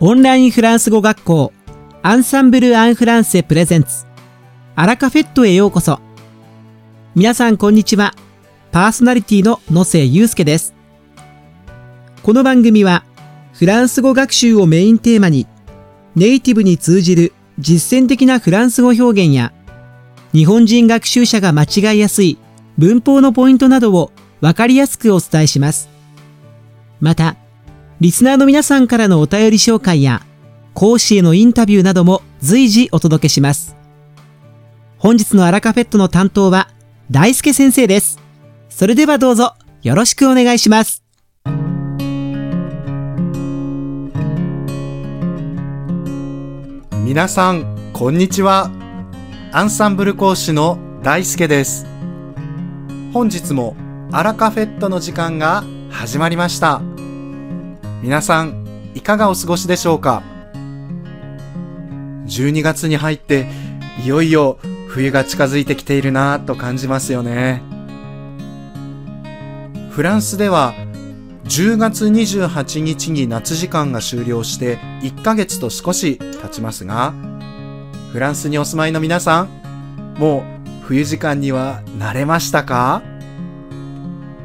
オンラインフランス語学校アンサンブル・アン・フランセプレゼンツアラカフェットへようこそ。皆さんこんにちは。パーソナリティの野瀬祐介です。この番組はフランス語学習をメインテーマにネイティブに通じる実践的なフランス語表現や日本人学習者が間違いやすい文法のポイントなどをわかりやすくお伝えします。またリスナーの皆さんからのお便り紹介や、講師へのインタビューなども随時お届けします。本日のアラカフェットの担当は、大輔先生です。それではどうぞ、よろしくお願いします。皆さん、こんにちは。アンサンブル講師の大輔です。本日もアラカフェットの時間が始まりました。皆さん、いかがお過ごしでしょうか ?12 月に入って、いよいよ冬が近づいてきているなぁと感じますよね。フランスでは、10月28日に夏時間が終了して1ヶ月と少し経ちますが、フランスにお住まいの皆さん、もう冬時間には慣れましたか？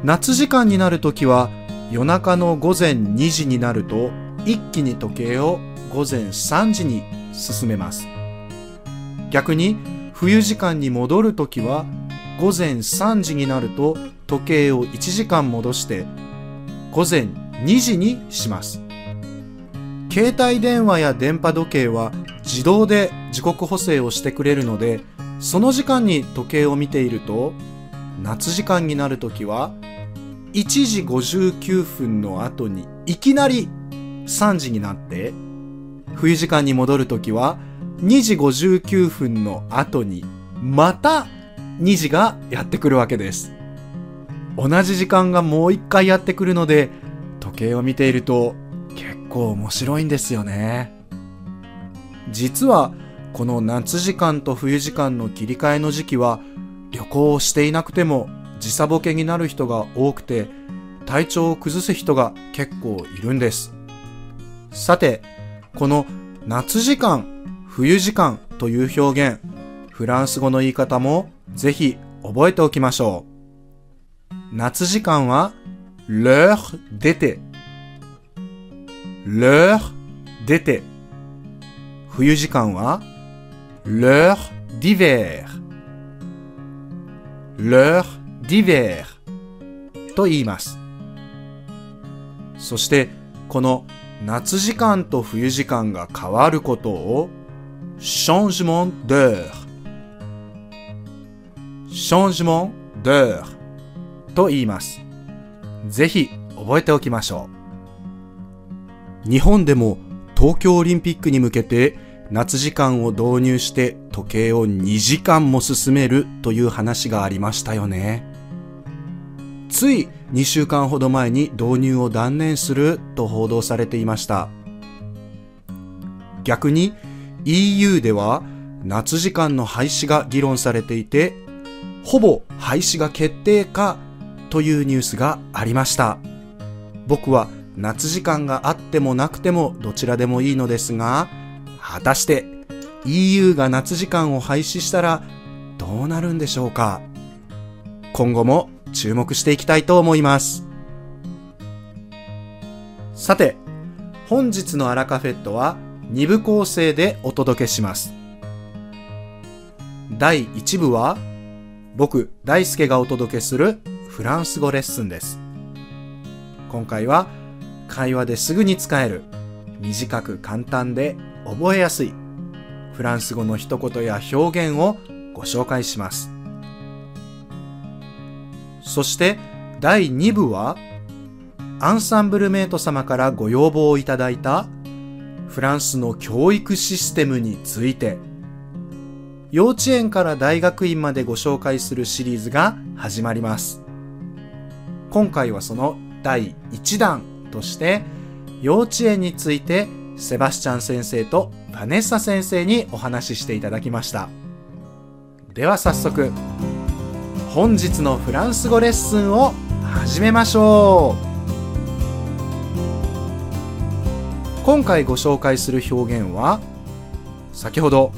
夏時間になるときは夜中の午前2時になると一気に時計を午前3時に進めます。逆に冬時間に戻るときは午前3時になると時計を1時間戻して午前2時にします。携帯電話や電波時計は自動で時刻補正をしてくれるのでその時間に時計を見ていると夏時間になるときは1時59分の後にいきなり3時になって冬時間に戻るときは2時59分の後にまた2時がやってくるわけです。同じ時間がもう一回やってくるので時計を見ていると結構面白いんですよね。実はこの夏時間と冬時間の切り替えの時期は旅行をしていなくても時差ボケになる人が多くて体調を崩す人が結構いるんです。さて、この夏時間、冬時間という表現、フランス語の言い方もぜひ覚えておきましょう。夏時間は l'heure d'été l'heure d'été 冬時間は l'heure d'hiver l'heure d'hiver と言います。そしてこの夏時間と冬時間が変わることを changement d'heure changement d'heure と言います。ぜひ覚えておきましょう。日本でも東京オリンピックに向けて夏時間を導入して時計を2時間も進めるという話がありましたよね。つい2週間ほど前に導入を断念すると報道されていました。逆に EU では夏時間の廃止が議論されていて、ほぼ廃止が決定かというニュースがありました。僕は夏時間があってもなくてもどちらでもいいのですが、果たして EU が夏時間を廃止したらどうなるんでしょうか今後も注目していきたいと思います。さて、本日のアラカフェットは2部構成でお届けします。第1部は僕大輔がお届けするフランス語レッスンです。今回は会話ですぐに使える短く簡単で覚えやすいフランス語の一言や表現をご紹介します。そして第2部はアンサンブルメイト様からご要望をいただいたフランスの教育システムについて幼稚園から大学院までご紹介するシリーズが始まります。今回はその第1弾として幼稚園についてセバスチャン先生とバネッサ先生にお話ししていただきました。では早速本日のフランス語レッスンを始めましょう。今回ご紹介する表現は先ほど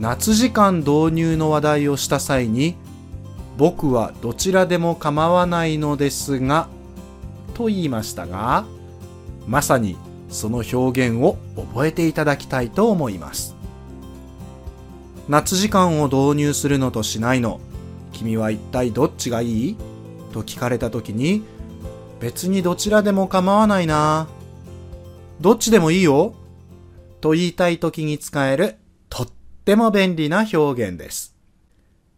夏時間導入の話題をした際に僕はどちらでも構わないのですがと言いましたがまさにその表現を覚えていただきたいと思います。夏時間を導入するのとしないの。君は一体どっちがいい？と聞かれた時に別にどちらでも構わないなどっちでもいいよと言いたい時に使えるとっても便利な表現です。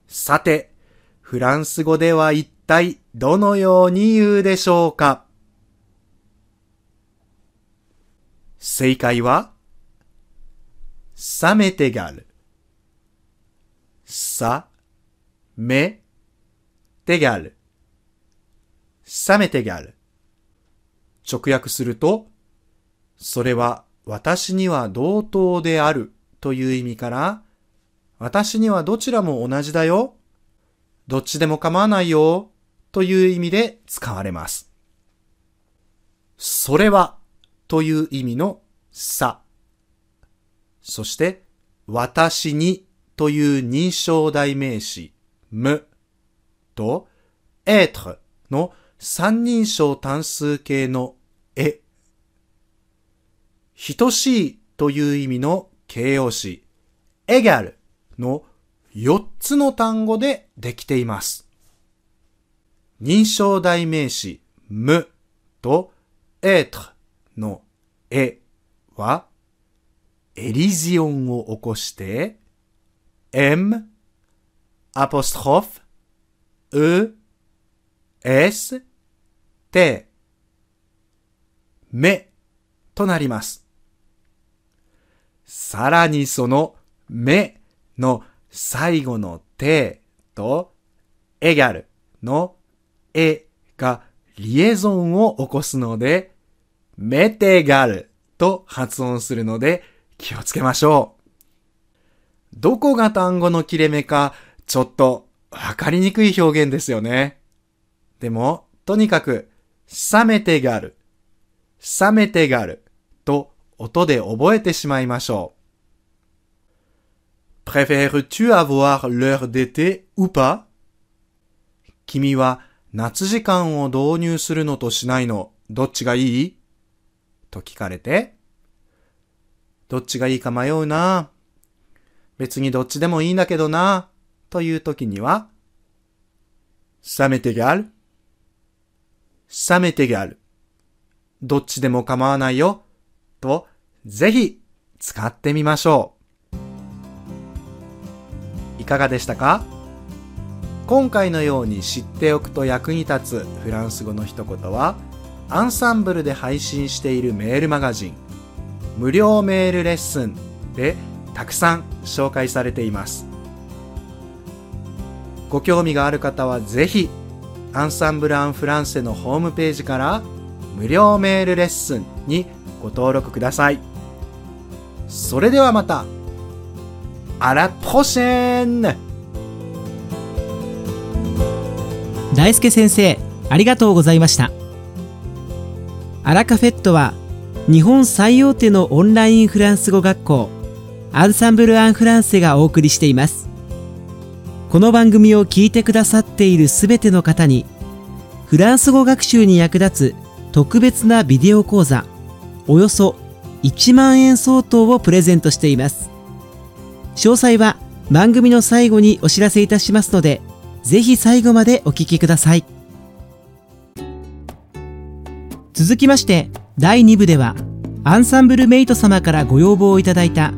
さて、フランス語では一体どのように言うでしょうか？正解は、さめてがる。さ、め、てがる。さめてがる。直訳すると、それは私には同等であるという意味から、私にはどちらも同じだよ。どっちでも構わないよ。という意味で使われます。それはという意味のさ。そして、私にという認証代名詞、むと、être の三人称単数形のえ。等しいという意味の形容詞、エガルの4つの単語でできています。認証代名詞、むとエートのえは、エリジオンを起こして、m, アポストロフ、e, s, t, めとなります。さらにそのめの最後のてとエガルのえがリエゾンを起こすので、メテガルと発音するので気をつけましょう。どこが単語の切れ目かちょっとわかりにくい表現ですよね。でも、とにかく、冷めてがる、冷めてがると音で覚えてしまいましょう。Préfères-tu avoir l'heure d'été ou pas? 君は夏時間を導入するのとしないの、どっちがいい？と聞かれて、どっちがいいか迷うな。別にどっちでもいいんだけどな。という時には、冷めてがる冷めてがるどっちでも構わないよ。と、ぜひ使ってみましょう。いかがでしたか？今回のように知っておくと役に立つフランス語の一言は、アンサンブルで配信しているメールマガジン、無料メールレッスンでたくさん紹介されています。ご興味がある方はぜひ、アンサンブル・アン・フランセのホームページから無料メールレッスンにご登録ください。それではまた。あら、ポシェン大輔先生、ありがとうございました。アラカフェットは、日本最大手のオンラインフランス語学校、アンサンブル・アン・フランセがお送りしています。この番組を聞いてくださっているすべての方に、フランス語学習に役立つ特別なビデオ講座、およそ1万円相当をプレゼントしています。詳細は番組の最後にお知らせいたしますので、ぜひ最後までお聞きください。続きまして、第2部では、アンサンブルメイト様からご要望をいただいた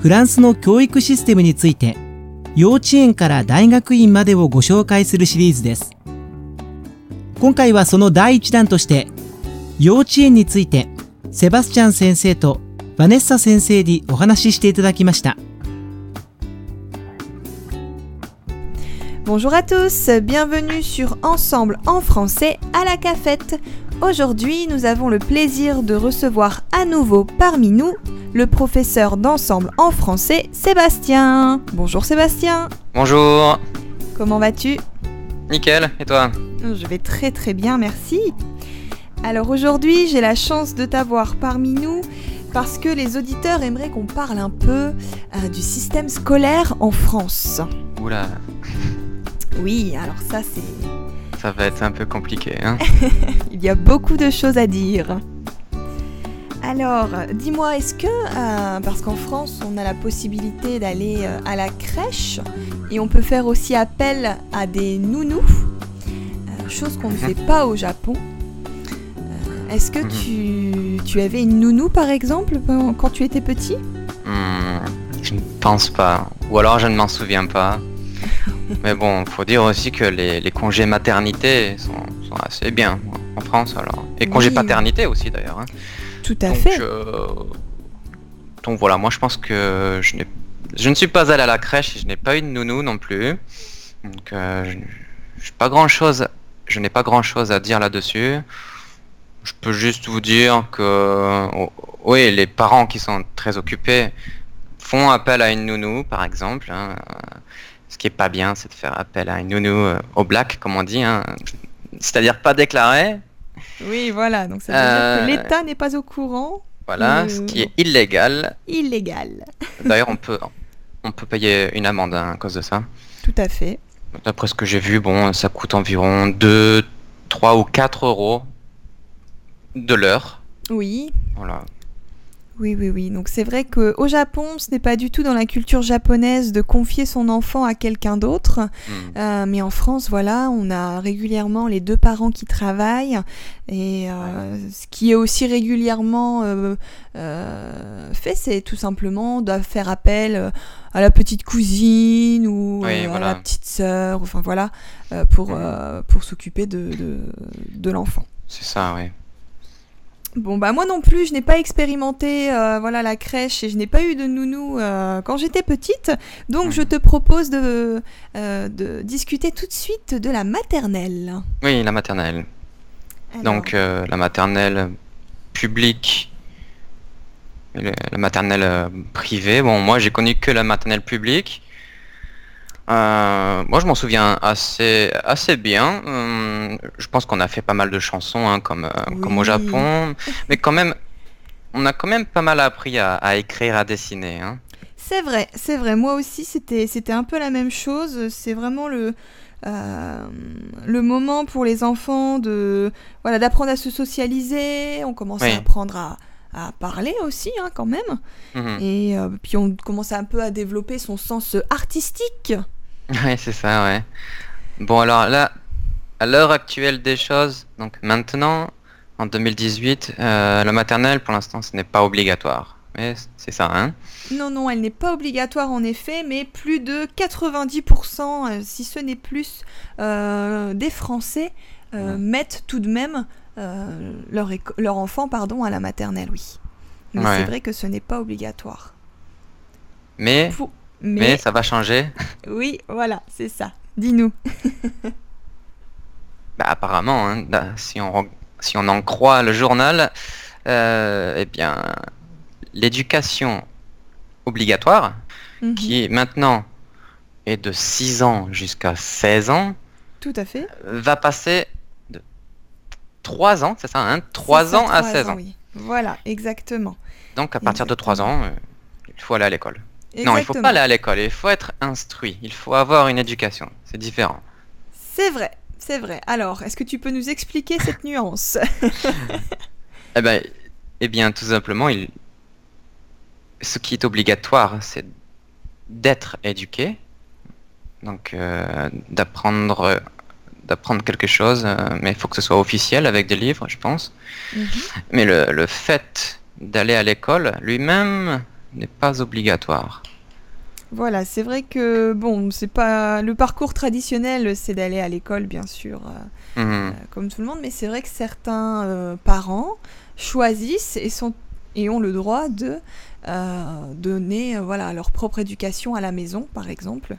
フランスの教育システムについて、幼稚園から大学院までをご紹介するシリーズです。今回はその第1弾として、幼稚園について、セバスチャン先生とバネッサ先生にお話ししていただきました。Bonjour à tous, bienvenue sur Ensemble en français à la cafette. Aujourd'hui, nous avons le plaisir de recevoir à nouveau parmi nous le professeur d'ensemble en français, Sébastien. Bonjour Sébastien. Bonjour. Comment vas-tu? Nickel, et toi? Je vais très très bien, merci. Alors aujourd'hui, j'ai la chance de t'avoir parmi nous parce que les auditeurs aimeraient qu'on parle un peu euh, du système scolaire en France. Oula, Oui, alors ça c'est... ça va être un peu compliqué. Hein Il y a beaucoup de choses à dire. Alors, dis-moi, est-ce que, euh, parce qu'en France, on a la possibilité d'aller euh, à la crèche et on peut faire aussi appel à des nounous, euh, chose qu'on ne fait pas au Japon. Est-ce que tu, tu avais une nounou, par exemple, quand quand tu étais petit? Hmm, je ne pense pas. Ou alors je ne m'en souviens pas. Mais bon, faut dire aussi que les, les congés maternité sont, sont assez bien en France alors. Et congés Oui. paternité aussi d'ailleurs. hein. Tout à donc, fait. euh, donc voilà, moi je pense que je, n'ai- je ne suis pas allé à la crèche et je n'ai pas eu de nounou non plus. Donc euh, je, je- pas grand chose, je n'ai pas grand chose à dire là-dessus. Je peux juste vous dire que oh, oui, les parents qui sont très occupés font appel à une nounou par exemple. hein. Ce qui est pas bien, c'est de faire appel à une nounou euh, au black, comme on dit. hein. C'est-à-dire pas déclaré, Oui, voilà, donc ça veut Euh, dire que l'État n'est pas au courant, voilà, Euh, ce qui est illégal. illégal. D'ailleurs, on peut, on peut payer une amende hein, à cause de ça. Tout à fait. D'après ce que j'ai vu, bon, ça coûte environ 2, 3 ou 4 euros de l'heure. Oui, Voilà. Oui, oui, oui. Donc c'est vrai qu'au Japon, ce n'est pas du tout dans la culture japonaise de confier son enfant à quelqu'un d'autre. Hmm. Euh, mais en France, voilà, on a régulièrement les deux parents qui travaillent. Et euh, ce qui est aussi régulièrement euh, fait, c'est tout simplement de faire appel à la petite cousine ou Oui, à la petite sœur, enfin voilà, pour, euh, pour s'occuper de, de, de l'enfant. C'est ça, oui. Bon bah moi non plus, je n'ai pas expérimenté euh, voilà la crèche et je n'ai pas eu de nounou euh, quand j'étais petite. Donc Mhm. je te propose de, euh, de discuter tout de suite de la maternelle. Oui, la maternelle. Alors, Donc, la maternelle publique la maternelle privée. Bon, moi, j'ai connu que la maternelle publique. Euh, moi, je m'en souviens assez, assez bien. Hum, je pense qu'on a fait pas mal de chansons, hein, comme, euh, comme au. Japon. Mais quand même, on a quand même pas mal appris à, à écrire, à dessiner. hein. c'est vrai, c'est vrai. Moi aussi c'était c'était un peu la même chose. C'est vraiment le euh, le moment pour les enfants de voilà d'apprendre à se socialiser. On commence Oui. à apprendre à, à parler aussi hein, quand même. Mhm. Et euh, puis on commence un peu à développer son sens artistique. Ouais, c'est ça, ouais. Bon, alors là, à l'heure actuelle des choses, donc maintenant, en 2018, euh, la maternelle, pour l'instant, ce n'est pas obligatoire. Mais c'est ça, hein. Non, non, elle n'est pas obligatoire en effet, mais plus de 90%, euh, si ce n'est plus, euh, des Français euh, Ouais. mettent tout de même leur, leur enfant pardon, à la maternelle, oui. Mais Ouais. c'est vrai que ce n'est pas obligatoire. Mais, Pour- mais, Mais, ça va changer. oui, voilà, c'est ça. Dis-nous. Bah, apparemment, hein, si on, re- si on en croit le journal, euh, eh bien, l'éducation obligatoire, Mhm, qui maintenant est de 6 ans jusqu'à 16 ans, Tout à fait. va passer de 3 ans, c'est ça, hein 3 C'est ça, ans à trois 16 ans. oui. Voilà, exactement. Donc à partir de 3 ans, euh, il faut aller à l'école. Non, il faut pas aller à l'école, il faut être instruit, il faut avoir une éducation, c'est différent. C'est vrai, c'est vrai. Alors, est-ce que tu peux nous expliquer cette nuance? Eh ben, eh bien, tout simplement, il... ce qui est obligatoire, c'est d'être éduqué, donc euh, d'apprendre, d'apprendre quelque chose, euh, mais il faut que ce soit officiel avec des livres, je pense. Mhm. Mais le, le fait d'aller à l'école lui-même n'est pas obligatoire. Voilà, c'est vrai que bon, c'est pas le parcours traditionnel, c'est d'aller à l'école, bien sûr, euh, Mhm. euh, comme tout le monde, mais c'est vrai que certains euh, parents choisissent et sont et ont le droit de donner voilà leur propre éducation à la maison, par exemple.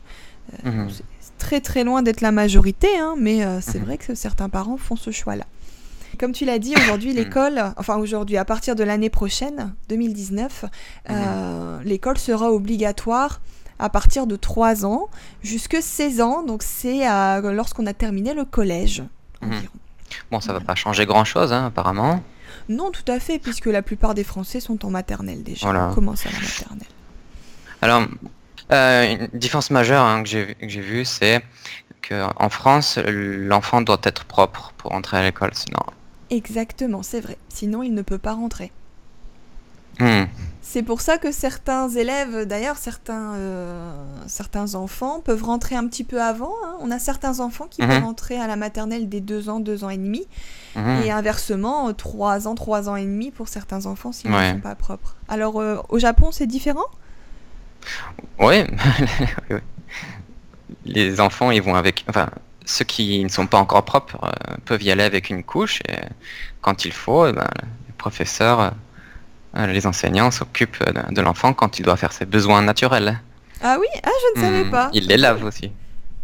Mhm. C'est très très loin d'être la majorité, hein, mais c'est Mhm. vrai que certains parents font ce choix-là. Comme tu l'as dit, aujourd'hui, Mhm. l'école, enfin aujourd'hui, à partir de l'année prochaine, 2019, euh, l'école sera obligatoire à partir de 3 ans jusque 16 ans, donc c'est à- lorsqu'on a terminé le collège environ. Bon, ça va pas changer grand-chose, hein, apparemment. Non, tout à fait, puisque la plupart des Français sont en maternelle déjà. Voilà. On commence à la maternelle. Alors, euh, une différence majeure hein, que j'ai que j'ai vue, c'est qu'en France, l'enfant doit être propre pour entrer à l'école, sinon. Exactement, c'est vrai. Sinon, il ne peut pas rentrer. Hmm. C'est pour ça que certains élèves, d'ailleurs certains, euh, certains enfants peuvent rentrer un petit peu avant. hein. On a certains enfants qui Mhm. peuvent rentrer à la maternelle dès 2 ans, 2 ans et demi. Mhm. Et inversement, 3 ans, 3 ans et demi pour certains enfants s'ils Ouais. ne sont pas propres. Alors euh, au Japon, c'est différent? Oui, oui. les enfants, ils vont avec. Enfin, ceux qui ne sont pas encore propres euh, peuvent y aller avec une couche et quand il faut, eh ben, les professeurs, euh, les enseignants s'occupent de, de l'enfant quand il doit faire ses besoins naturels. Ah oui? Ah, je ne savais Hmm. pas. Ils les lavent aussi.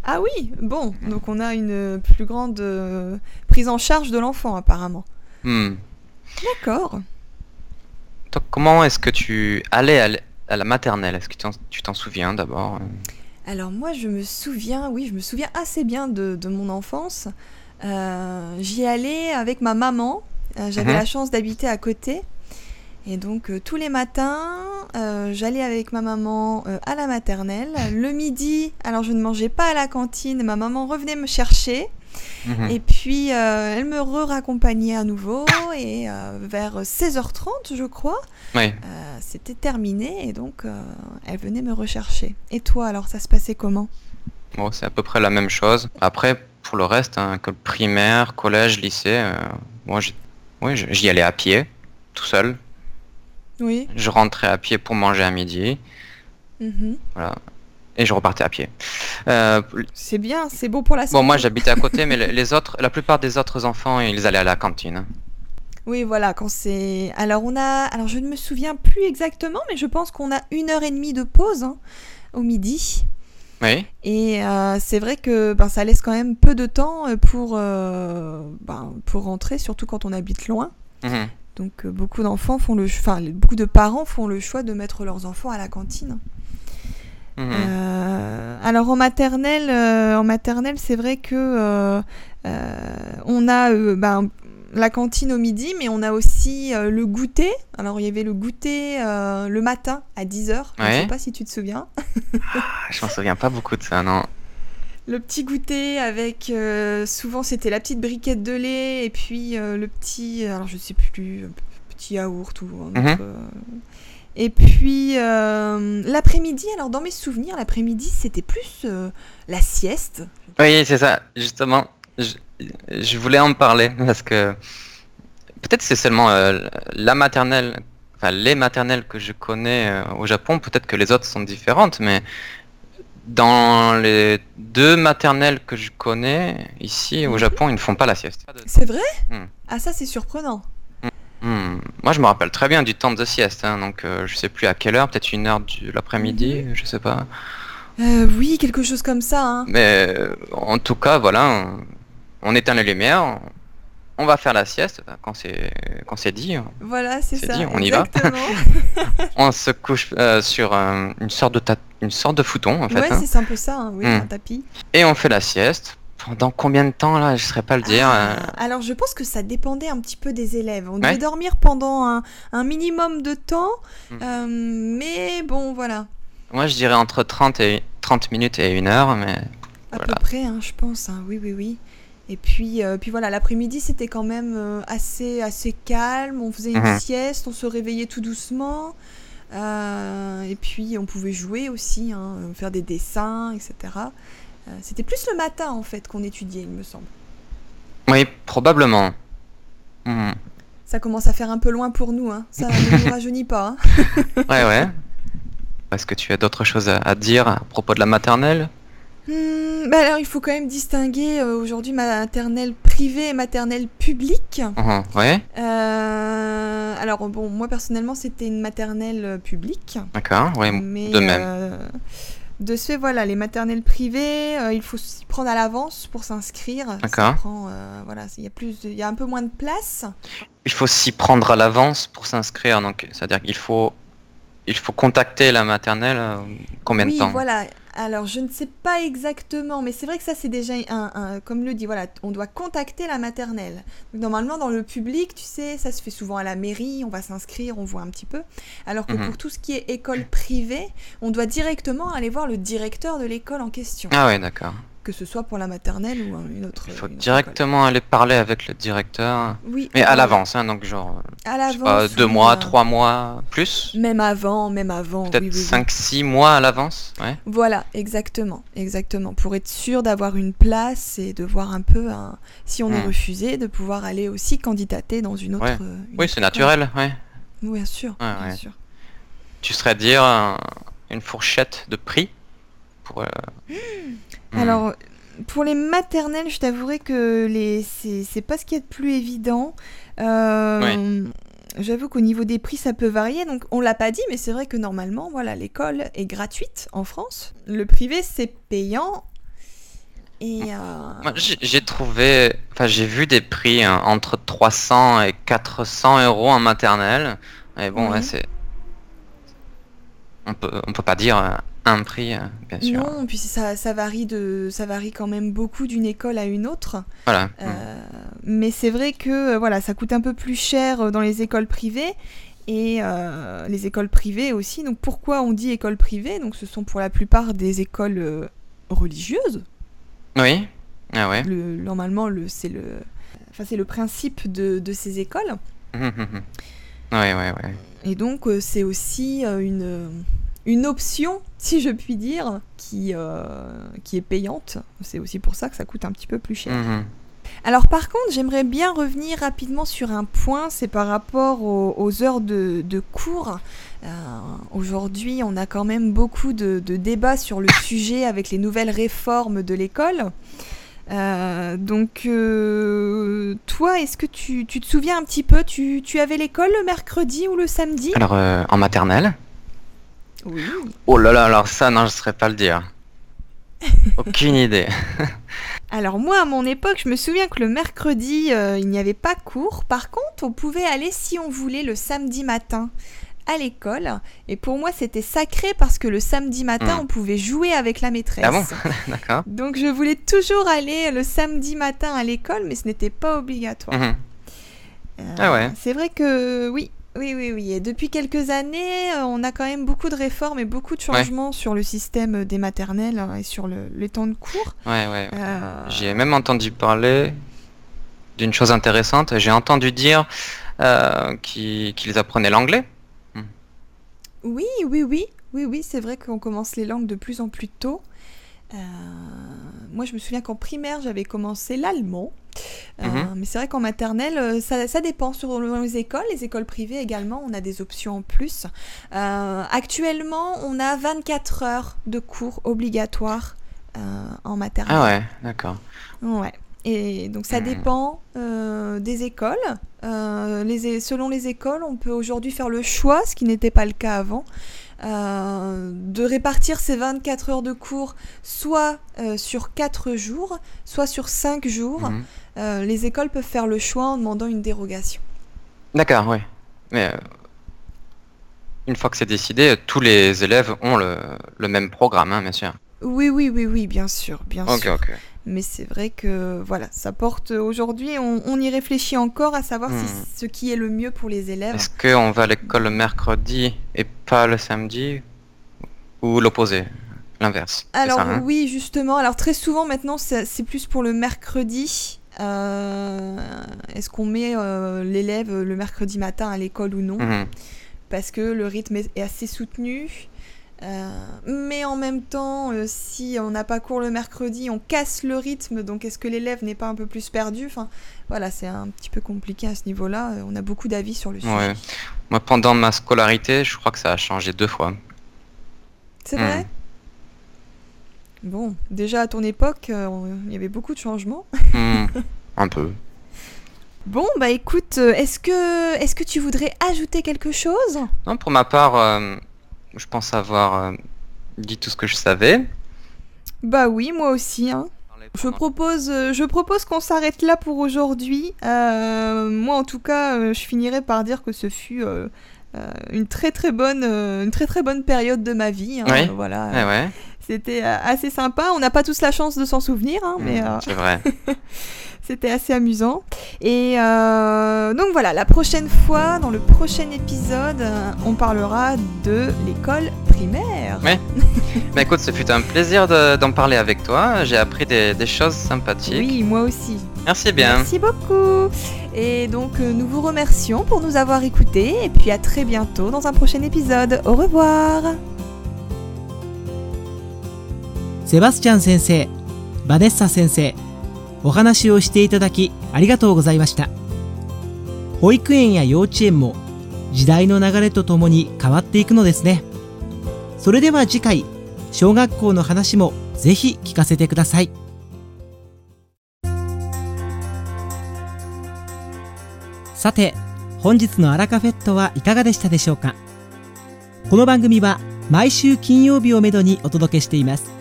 Ah oui, bon, donc on a une plus grande euh, prise en charge de l'enfant apparemment. Hmm. D'accord. Comment est-ce que tu allais à la maternelle? Est-ce que tu t'en- tu t'en souviens d'abord euh? Alors moi je me souviens, oui je me souviens assez bien de, de mon enfance. Euh, J'y allais avec ma maman, Euh, j'avais Mhm. la chance d'habiter à côté. Et donc euh, tous les matins, j'allais avec ma maman à la maternelle. Le midi, alors je ne mangeais pas à la cantine, ma maman revenait me chercher. Mhm. Et puis euh, elle me re-raccompagnait à nouveau. Et euh, vers 16h30 je crois, Oui. euh, c'était terminé. Et donc elle venait me rechercher. Et toi alors ça se passait comment? Bon, c'est à peu près la même chose. Après, pour le reste, hein, que primaire, collège, lycée, moi, j'y allais à pied, tout seul. Oui. Je rentrais à pied pour manger à midi, Mhm. Et je repartais à pied. Euh, C'est bien, c'est beau pour la santé. bon, moi, j'habitais à côté, mais les- autres, la plupart des autres enfants, ils allaient à la cantine. Oui, voilà, quand c'est. Alors on a. Alors je ne me souviens plus exactement, mais je pense qu'on a une heure et demie de pause hein, au midi. Oui. Et euh, c'est vrai que ben, ça laisse quand même peu de temps euh, pour, euh, ben, pour rentrer, surtout quand on habite loin. Mhm. Donc beaucoup d'enfants font le, enfin beaucoup de parents font le choix de mettre leurs enfants à la cantine. Mhm. Euh, alors en maternelle, euh, en maternelle, c'est vrai que euh, euh, on a euh, ben, la cantine au midi, mais on a aussi euh, le goûter. Alors il y avait le goûter euh, le matin à 10h. Je ne sais pas si tu te souviens. Ah, Je m'en souviens pas beaucoup de ça, non. Le petit goûter avec euh, souvent c'était la petite briquette de lait et puis euh, le petit alors je sais plus euh, petit yaourt ou un Mhm. euh, et puis euh, l'après-midi alors dans mes souvenirs l'après-midi c'était plus euh, la sieste Oui, c'est ça, justement. Je, je voulais en parler parce que peut-être c'est seulement euh, la maternelle, enfin les maternelles que je connais au Japon, peut-être que les autres sont différentes, mais dans les deux maternelles que je connais ici au Mhm. Japon, ils ne font pas la sieste. c'est vrai? Hmm. ah ça c'est surprenant Hmm. Moi, je me rappelle très bien du temps de sieste, hein, donc euh, je sais plus à quelle heure, peut-être une heure de l'après-midi, je sais pas. Euh, oui quelque chose comme ça hein. Mais euh, en tout cas, voilà, on, on éteint les lumières, on va faire la sieste enfin, quand c'est quand c'est dit. voilà c'est ça dit, on y va. On se couche euh, sur euh, une sorte de ta- une sorte de fouton en fait, ouais hein, c'est un peu ça hein, oui Hmm. un tapis et on fait la sieste. Pendant combien de temps là? Je saurais pas le dire. Ah, euh, alors je pense que ça dépendait un petit peu des élèves. On Ouais. devait dormir pendant un, un minimum de temps, Mhm. euh, mais bon voilà, Moi, je dirais entre 30 et 30 minutes et une heure, mais à Voilà. peu près, hein, je pense. hein, oui, oui, oui. Et puis, euh, puis voilà, l'après-midi c'était quand même euh, assez, assez calme. On faisait une Mhm. sieste, on se réveillait tout doucement. euh, et puis on pouvait jouer aussi, hein, faire des dessins, etc. Euh, c'était plus le matin en fait qu'on étudiait, il me semble. oui, probablement. Mhm. Ça commence à faire un peu loin pour nous, hein. ça ne nous rajeunit pas. hein. Ouais, ouais. Est-ce que tu as d'autres choses à, à dire à propos de la maternelle? Hmm, bah alors, il faut quand même distinguer euh, aujourd'hui maternelle privée et maternelle publique. Mhm, Ouais, Euh, alors, bon, moi personnellement, c'était une maternelle euh, publique. d'accord, ouais, mais de même. euh, de ce fait, voilà, les maternelles privées, euh, il faut s'y prendre à l'avance pour s'inscrire. D'accord. euh, voilà, il y a plus, de- il y a un peu moins de place. Il faut s'y prendre à l'avance pour s'inscrire, donc c'est-à-dire qu'il faut, il faut contacter la maternelle euh, combien oui, de temps? voilà. Alors, je ne sais pas exactement, mais c'est vrai que ça, c'est déjà un, un- Comme le dit, voilà, on doit contacter la maternelle. Donc, normalement, dans le public, tu sais, ça se fait souvent à la mairie, on va s'inscrire, on voit un petit peu. Alors que Mhm. pour tout ce qui est école privée, on doit directement aller voir le directeur de l'école en question. Ah ouais, d'accord. Que ce soit pour la maternelle ou une autre. Il faut autre directement aller parler avec le directeur. Oui. Mais à l'avance, hein, donc genre, À l'avance. deux mois, euh, trois mois, plus Même avant, même avant. Peut-être oui, oui, oui. cinq, six mois à l'avance, ouais. Voilà, exactement, exactement. Pour être sûr d'avoir une place et de voir un peu, si on est Hmm. refusé, de pouvoir aller aussi candidater dans une autre. Ouais. euh, une Oui, c'est naturel, ouais. Oui, bien sûr, bien sûr. Tu serais dire un- une fourchette de prix pour. euh, hmm. Alors, pour les maternelles, je t'avouerai que les... c'est pas ce qu'il y a de plus évident. Euh, J'avoue qu'au niveau des prix, ça peut varier. Donc, on l'a pas dit, mais c'est vrai que normalement, voilà, l'école est gratuite en France. Le privé, c'est payant. Et euh, j'ai trouvé, enfin j'ai vu des prix hein, entre 300 et 400 euros en maternelle. Mais bon, Oui. ouais, c'est, on peut, on peut pas dire un prix, euh, bien sûr. non, puis ça, ça varie de, ça varie quand même beaucoup d'une école à une autre. Voilà. Euh, mais c'est vrai que euh, voilà, ça coûte un peu plus cher dans les écoles privées et euh, les écoles privées aussi. Donc pourquoi on dit école privée? Donc ce sont pour la plupart des écoles religieuses. Oui. Ah ouais. Le, normalement, le, c'est le, enfin c'est le principe de, de ces écoles. ouais, ouais, ouais. Et donc c'est aussi une une option, si je puis dire, qui, euh, qui est payante. C'est aussi pour ça que ça coûte un petit peu plus cher. Mhm. Alors par contre, j'aimerais bien revenir rapidement sur un point, c'est par rapport aux, aux heures de, de cours. Euh, Aujourd'hui, on a quand même beaucoup de, de débats sur le sujet avec les nouvelles réformes de l'école. Euh, donc, euh, toi, est-ce que tu, tu te souviens un petit peu? Tu, tu avais l'école le mercredi ou le samedi? Alors en maternelle. Oui. Oh là là, alors ça, non, je saurais pas le dire. Aucune idée. Alors moi, à mon époque, je me souviens que le mercredi, euh, il n'y avait pas cours. Par contre, on pouvait aller si on voulait le samedi matin à l'école. Et pour moi, c'était sacré parce que le samedi matin, Hmm. on pouvait jouer avec la maîtresse. Ah bon D'accord. Donc je voulais toujours aller le samedi matin à l'école, mais ce n'était pas obligatoire. Mhm. Euh, Ah ouais. C'est vrai que oui. Oui, oui, oui. Et depuis quelques années, euh, on a quand même beaucoup de réformes et beaucoup de changements sur le système des maternelles euh, et sur le- les temps de cours. Ouais, ouais. Euh, J'ai même entendu parler d'une chose intéressante. J'ai entendu dire euh, qu'ils apprenaient l'anglais. Oui, oui, oui, oui, oui, c'est vrai qu'on commence les langues de plus en plus tôt. Euh, moi, je me souviens qu'en primaire, j'avais commencé l'allemand. Euh, Mhm. Mais c'est vrai qu'en maternelle, euh, ça, ça dépend sur les écoles. Les écoles privées également, on a des options en plus. Euh, actuellement, on a 24 heures de cours obligatoires en maternelle. Ah ouais, d'accord. Ouais. Et donc ça Hmm. dépend euh, des écoles. Euh, les, selon les écoles, on peut aujourd'hui faire le choix, ce qui n'était pas le cas avant, euh, de répartir ces 24 heures de cours soit euh, sur 4 jours, soit sur 5 jours. Mhm. Euh, les écoles peuvent faire le choix en demandant une dérogation. D'accord, oui. Mais une fois que c'est décidé, tous les élèves ont le, le même programme, hein, bien sûr. Oui, oui, oui, oui, bien sûr, bien sûr. Mais c'est vrai que voilà, ça porte aujourd'hui, on, on y réfléchit encore à savoir Hmm. si, ce qui est le mieux pour les élèves. Est-ce qu'on va à l'école le mercredi et pas le samedi Ou l'opposé L'inverse Alors ça, hein oui, justement. Alors très souvent maintenant, c'est plus pour le mercredi. Euh, Est-ce qu'on met euh, l'élève le mercredi matin à l'école ou non? Mhm. Parce que le rythme est assez soutenu. Euh, mais en même temps, euh, si on n'a pas cours le mercredi, on casse le rythme. Donc est-ce que l'élève n'est pas un peu plus perdu? Enfin, voilà, c'est un petit peu compliqué à ce niveau-là. Euh, On a beaucoup d'avis sur le sujet. Ouais. Moi, pendant ma scolarité, je crois que ça a changé deux fois. C'est Hmm. vrai Bon, déjà à ton époque, euh, il y avait beaucoup de changements. Hmm, Un peu. Bon, bah écoute, est-ce que, est que tu voudrais ajouter quelque chose? Non, pour ma part, je pense avoir euh, dit tout ce que je savais. Bah oui, moi aussi. Hein. Je propose, euh, je propose qu'on s'arrête là pour aujourd'hui. Euh, moi, en tout cas, je finirai par dire que ce fut euh, une très très bonne, euh, une très très bonne période de ma vie. hein, Oui. Voilà. Ouais. C'était euh, assez sympa. On n'a pas tous la chance de s'en souvenir, hein, mais Mm, euh, C'est vrai. c'était assez amusant. Et euh, donc voilà, la prochaine fois, dans le prochain épisode, euh, on parlera de l'école primaire. Ouais. Mais écoute, ce fut un plaisir de- d'en parler avec toi. J'ai appris des, des choses sympathiques. Oui, moi aussi. Merci bien. Merci beaucoup. Et donc, euh, nous vous remercions pour nous avoir écoutés. Et puis à très bientôt dans un prochain épisode. Au revoir. セバスチャン先生、バネッサ先生、お話をしていただきありがとうございました。保育園や幼稚園も時代の流れとともに変わっていくのですね。それでは次回、小学校の話もぜひ聞かせてください。さて、本日のアラカフェットはいかがでしたでしょうか？この番組は毎週金曜日をめどにお届けしています。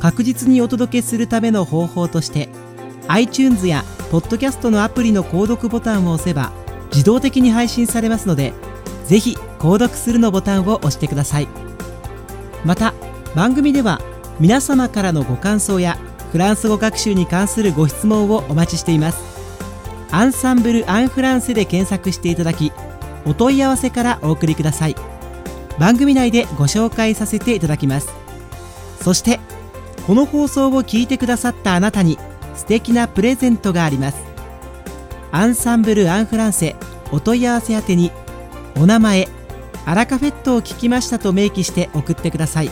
確実にお届けするための方法として iTunes や Podcast のアプリの購読ボタンを押せば自動的に配信されますのでぜひ購読するのボタンを押してください。また番組では皆様からのご感想やフランス語学習に関するご質問をお待ちしています。アンサンブル・アン・フランセで検索していただきお問い合わせからお送りください。番組内でご紹介させていただきます。そしてこの放送を聞いてくださったあなたに素敵なプレゼントがあります。アンサンブル・アン・フランセお問い合わせ宛てにお名前アラカフェットを聞きましたと明記して送ってください。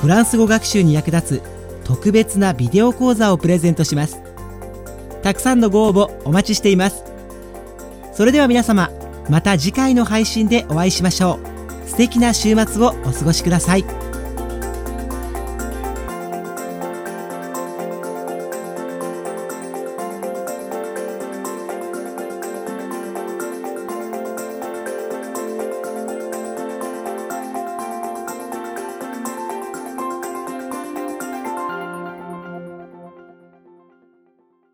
フランス語学習に役立つ特別なビデオ講座をプレゼントします。たくさんのご応募お待ちしています。それでは皆様また次回の配信でお会いしましょう。素敵な週末をお過ごしください。